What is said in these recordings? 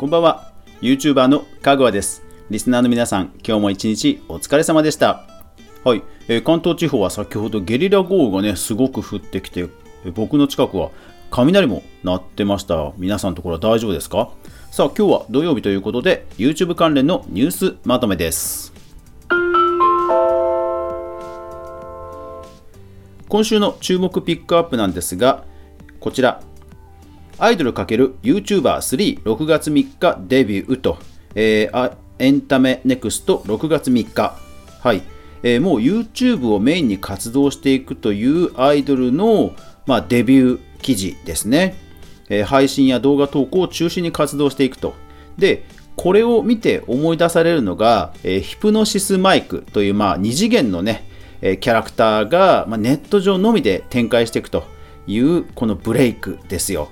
こんばんは。YouTuber のかぐわです。リスナーの皆さん今日も一日お疲れ様でした。はい、えー、関東地方は先ほどゲリラ豪雨がねすごく降ってきて、えー、僕の近くは雷も鳴ってました。皆さんのところは大丈夫ですか？さあ今日は土曜日ということで YouTube 関連のニュースまとめです。今週の注目ピックアップなんですがこちら。アイドル ×YouTuber3、6月3日デビューと、えー、エンタメネクスト6月3日。はい。えー、もう YouTube をメインに活動していくというアイドルの、まあ、デビュー記事ですね、えー、配信や動画投稿を中心に活動していくと。で、これを見て思い出されるのが、えー、ヒプノシスマイクという、まあ、2次元のね、えキャラクターが、まあ、ネット上のみで展開していくというこのブレイクですよ。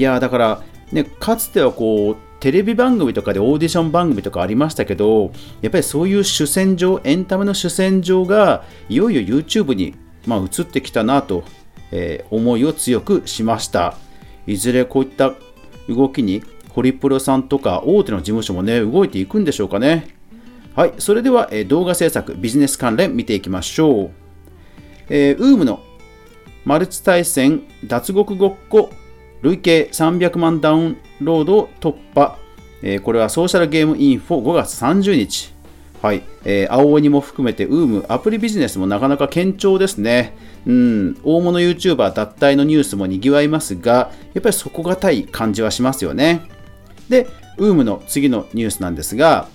いやだから、ね、かつてはこうテレビ番組とかでオーディション番組とかありましたけどやっぱりそういう主戦場エンタメの主戦場がいよいよ YouTube に、まあ、移ってきたなと、えー、思いを強くしました。いずれこういった動きにホリプロさんとか大手の事務所もね動いていくんでしょうかね。はいそれでは、えー、動画制作ビジネス関連見ていきましょう、えー、UM のマルチ対戦脱獄ごっこ累計300万ダウンロード突破、えー、これはソーシャルゲームインフォ5月30日。はい、えー、青鬼も含めて UM アプリビジネスもなかなか堅調ですね。うん、大物 YouTuber 脱退のニュースも賑わいますが、やっぱり底堅い感じはしますよね。で、UM の次のニュースなんですが、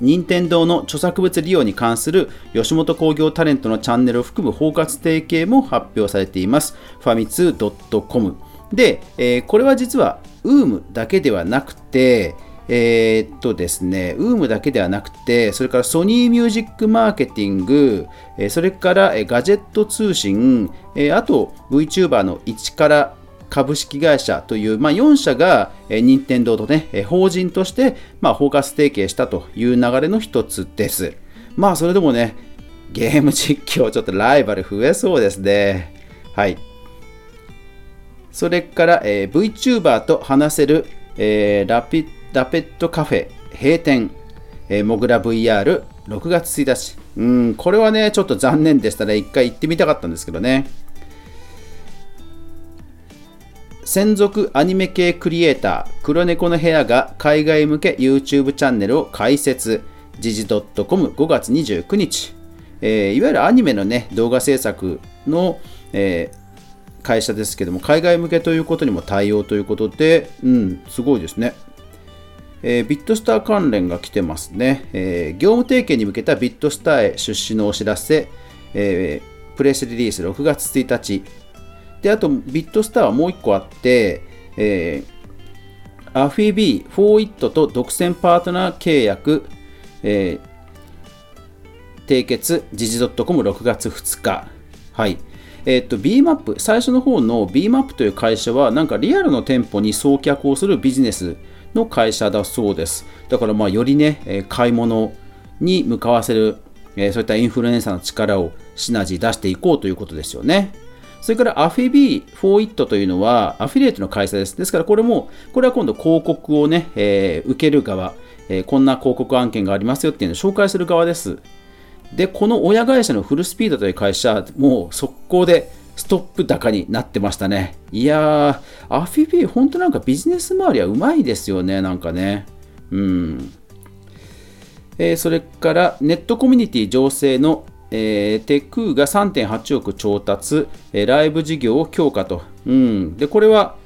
任天堂の著作物利用に関する吉本興業タレントのチャンネルを含む包括提携も発表されています。ファミツー .com で、えー、これは実は UM だけではなくて、えー、っとですね、UM だけではなくて、それからソニーミュージックマーケティング、えそれからガジェット通信、えあと VTuber の1から株式会社という、まあ、4社が、え任天堂とね、法人として、まあ、包括提携したという流れの一つです。まあ、それでもね、ゲーム実況、ちょっとライバル増えそうですね。はい。それから、えー、VTuber と話せる、えー、ラピラペットカフェ閉店、えー、モグラ VR6 月1日。うん、これはね、ちょっと残念でしたね。一回行ってみたかったんですけどね。専属アニメ系クリエイター、黒猫の部屋が海外向け YouTube チャンネルを開設。時事 .com5 月29日。えー、いわゆるアニメのね、動画制作の、えー、会社ですけども、海外向けということにも対応ということで、うん、すごいですね。えー、ビットスター関連が来てますね、えー、業務提携に向けたビットスターへ出資のお知らせ、えー、プレスリリース6月1日。で、あと、ビットスターはもう1個あって、えー、アフィビー、フォーイットと独占パートナー契約、えー、締結、時事 .com6 月2日。はい。えっと、BMAP、最初の方の BMAP という会社は、なんかリアルの店舗に送客をするビジネスの会社だそうです。だから、まあ、よりね、買い物に向かわせる、えそういったインフルエンサーの力をシナジー出していこうということですよね。それからアフィビーフォーイットというのはアフィリエイトの会社です。ですからこれも、これは今度広告をね、えー、受ける側、えー、こんな広告案件がありますよっていうのを紹介する側です。で、この親会社のフルスピードという会社、もう速攻でストップ高になってましたね。いやー、アフィビー、本当なんかビジネス周りはうまいですよね、なんかね。うん。えー、それからネットコミュニティ情勢の、えー、テクーが3.8億調達、えー、ライブ事業を強化と。うん。で、これは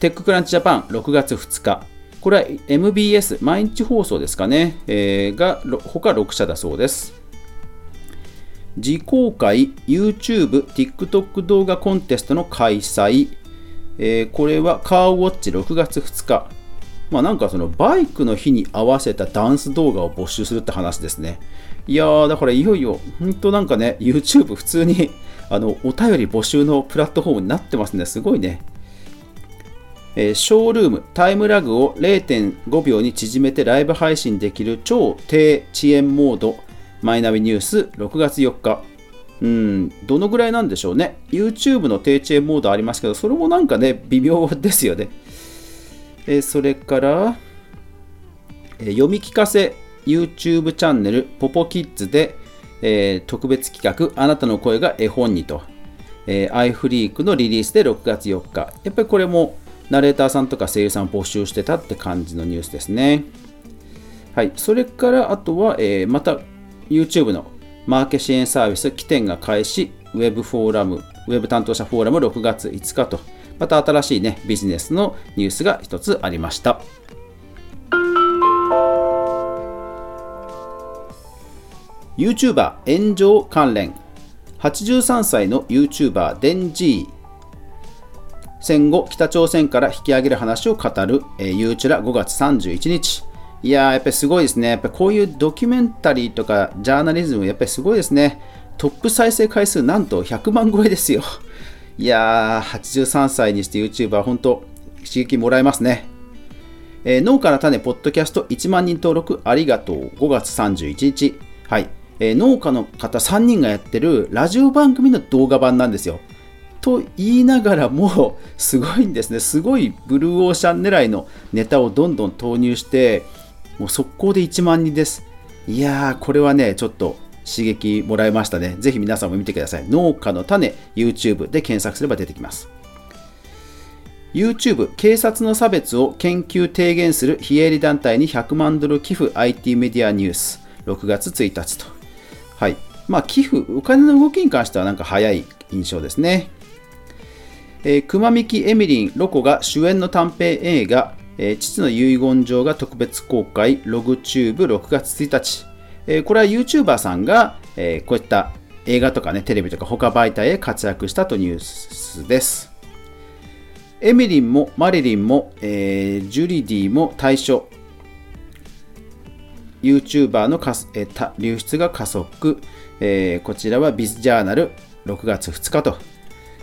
テッククランチジャパン6月2日。これは MBS、毎日放送ですかね、えー、が他6社だそうです。自公開 YouTube、TikTok 動画コンテストの開催、えー、これはカーウォッチ6月2日。まあなんかそのバイクの日に合わせたダンス動画を募集するって話ですね。いやー、だからいよいよ、本当なんかね、YouTube 普通に あのお便り募集のプラットフォームになってますね。すごいね。えー、ショールーム、タイムラグを0.5秒に縮めてライブ配信できる超低遅延モードマイナビニュース6月4日。うん、どのぐらいなんでしょうね。YouTube の低遅延モードありますけど、それもなんかね、微妙ですよね。えそれから、え読み聞かせ YouTube チャンネルポポキッズで、えー、特別企画あなたの声が絵本にと、えー、アイフリークのリリースで6月4日やっぱりこれもナレーターさんとか声優さん募集してたって感じのニュースですねはいそれからあとは、えー、また YouTube のマーケ支援サービス起点が開始ウェブフォーラムウェブ担当者フォーラム6月5日とまた新しいねビジネスのニュースが一つありました。YouTuber 炎上関連。83歳の YouTuber デンジー。戦後北朝鮮から引き上げる話を語る、えー、ユーチュラ5月31日。いややっぱりすごいですね。やっぱこういうドキュメンタリーとかジャーナリズムやっぱりすごいですね。トップ再生回数なんと100万超えですよ。いやー83歳にして YouTuber 本当刺激もらえますね。えー、農家の種ポッドキャスト1万人登録ありがとう。5月31日はい。えー、農家の方3人がやってるラジオ番組の動画版なんですよ。と言いながらも、すごいんですね。すごいブルーオーシャン狙いのネタをどんどん投入して、もう速攻で1万人です。いやー、これはね、ちょっと刺激もらいましたね。ぜひ皆さんも見てください。農家の種 YouTube で検索すれば出てきます。YouTube 警察の差別を研究提言する非営利団体に100万ドル寄付 IT メディアニュース6月1日とはい。まあ、寄付、お金の動きに関してはなんか早い印象ですね。えー、熊みきエミリン・ロコが主演の短編映画、えー、父の遺言状が特別公開、ログチューブ6月1日。えー、これは YouTuber さんが、えー、こういった映画とかね、テレビとか他媒体へ活躍したとニュースです。エミリンもマリリンも、えー、ジュリディも対象。YouTuber のかえた流出が加速、えー、こちらはビズジャーナル6月2日と、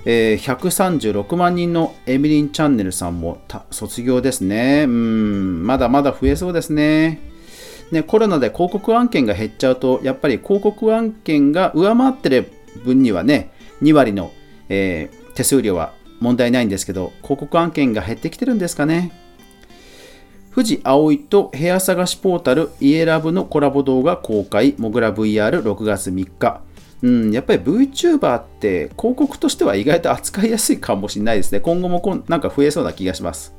えー、136万人のエミリンチャンネルさんも卒業ですね。うん、まだまだ増えそうですね。ね、コロナで広告案件が減っちゃうと、やっぱり広告案件が上回ってる分にはね、2割の、えー、手数料は問題ないんですけど、広告案件が減ってきてるんですかね。富士葵と部屋探しポータルイエラブのコラボ動画公開、モグラ VR6 月3日。うん、やっぱり VTuber って広告としては意外と扱いやすいかもしれないですね。今後もこんなんか増えそうな気がします。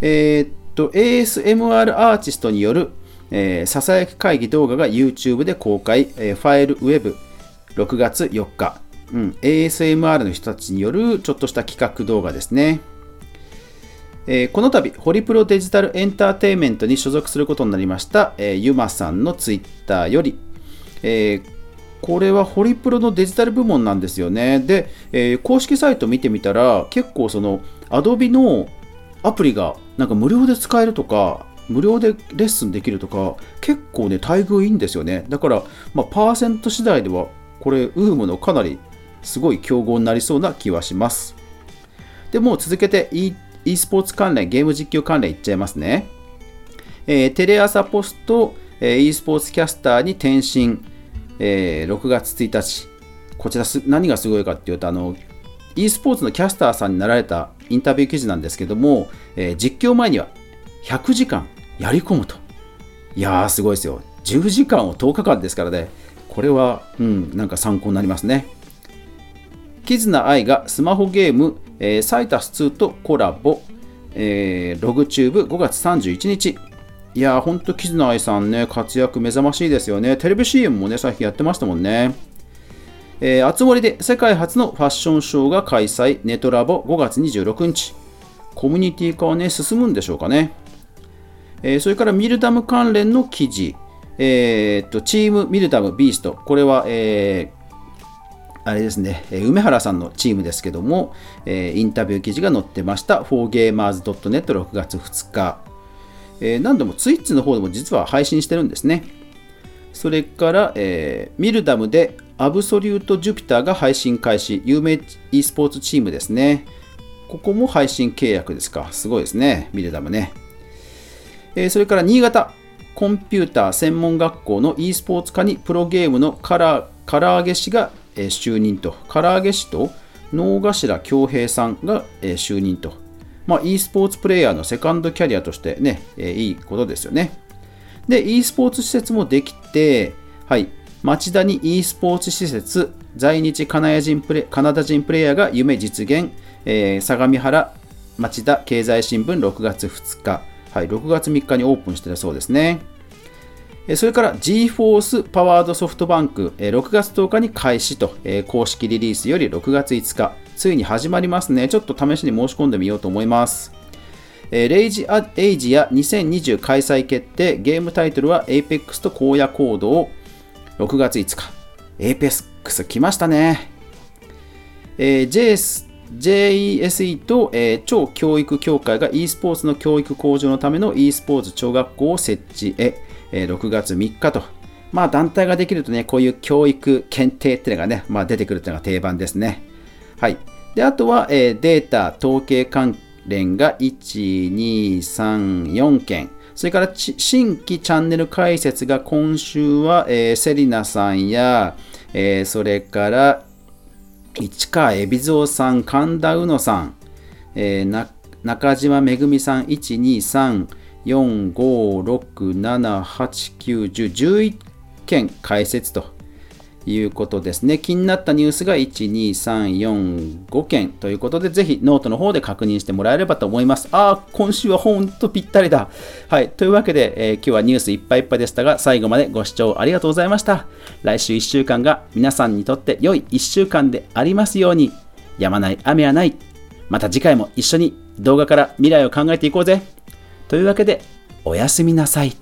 えー、っと、ASMR アーティストによる、えー、ささやき会議動画が YouTube で公開、えー、ファイルウェブ6月4日、うん、ASMR の人たちによるちょっとした企画動画ですね。えー、この度、ホリプロデジタルエンターテインメントに所属することになりました、えー、ゆまさんのツイッターより、えー、これはホリプロのデジタル部門なんですよね。で、えー、公式サイト見てみたら、結構その Adobe のアプリがなんか無料で使えるとか、無料でレッスンできるとか、結構ね、待遇いいんですよね。だから、まあ、パーセント次第では、これ、ウームのかなりすごい競合になりそうな気はします。でもう続けて e スポーツ関連、ゲーム実況関連いっちゃいますね。えー、テレ朝ポスト、えー、e スポーツキャスターに転身、えー、6月1日。こちら何がすごいかっていうと、あの、e スポーツのキャスターさんになられたインタビュー記事なんですけども、えー、実況前には100時間やり込むと。いやー、すごいですよ。10時間を10日間ですからね。これは、うん、なんか参考になりますね。キズナアイがスマホゲームえー、サイタス2とコラボ、えー、ログチューブ5月31日。いやー、ほんと、キズナイさんね、活躍目覚ましいですよね。テレビ CM もね、最近やってましたもんね。えー、あつ森で世界初のファッションショーが開催、ネトラボ5月26日。コミュニティ化はね、進むんでしょうかね。えー、それからミルダム関連の記事、えー、っと、チームミルダムビースト。これは、え、あれですね、梅原さんのチームですけども、えインタビュー記事が載ってました、4gamers.net6 月2日。え何度もツイッチの方でも実は配信してるんですね。それから、えー、ミルダムでアブソリュート・ジュピターが配信開始、有名 e スポーツチームですね。ここも配信契約ですか。すごいですね、ミルダムね。えー、それから新潟、コンピューター専門学校の e スポーツ科にプロゲームのカラ唐揚げ師が就任と、唐揚げ師と能頭恭平さんが就任と、まあ、e スポーツプレイヤーのセカンドキャリアとしてね、え、いいことですよね。で、e スポーツ施設もできて、はい、町田に e スポーツ施設、在日カナダ人プレカナダ人プレイヤーが夢実現、えー、相模原町田経済新聞6月2日、はい、6月3日にオープンしてたそうですね。それから GForce パワードソフトバンク、6月10日に開始と、公式リリースより6月5日、ついに始まりますね。ちょっと試しに申し込んでみようと思います。レイジアエイジア2020開催決定、ゲームタイトルは Apex と荒野行動、6月5日。Apex 来ましたね。えー、JS JESE と、えー、超教育協会が e スポーツの教育向上のための e スポーツ小学校を設置へ、え、6月3日と。まあ団体ができるとね、こういう教育検定っていうのがね、まあ出てくるっていうのが定番ですね。はい。で、あとは、えー、データ、統計関連が1、2、3、4件。それから新規チャンネル開設が今週は、えー、セリナさんや、えー、それから市川海老蔵さん、神田うのさん、えー、中島めぐみさん、1、2、3、4、5、6、7、8、9、10、11件解説ということですね。気になったニュースが1、2、3、4、5件ということで、ぜひノートの方で確認してもらえればと思います。ああ、今週はほんとぴったりだ。はい。というわけで、えー、今日はニュースいっぱいいっぱいでしたが、最後までご視聴ありがとうございました。来週1週間が皆さんにとって良い1週間でありますように。やまない雨はない。また次回も一緒に動画から未来を考えていこうぜ。というわけで、おやすみなさい。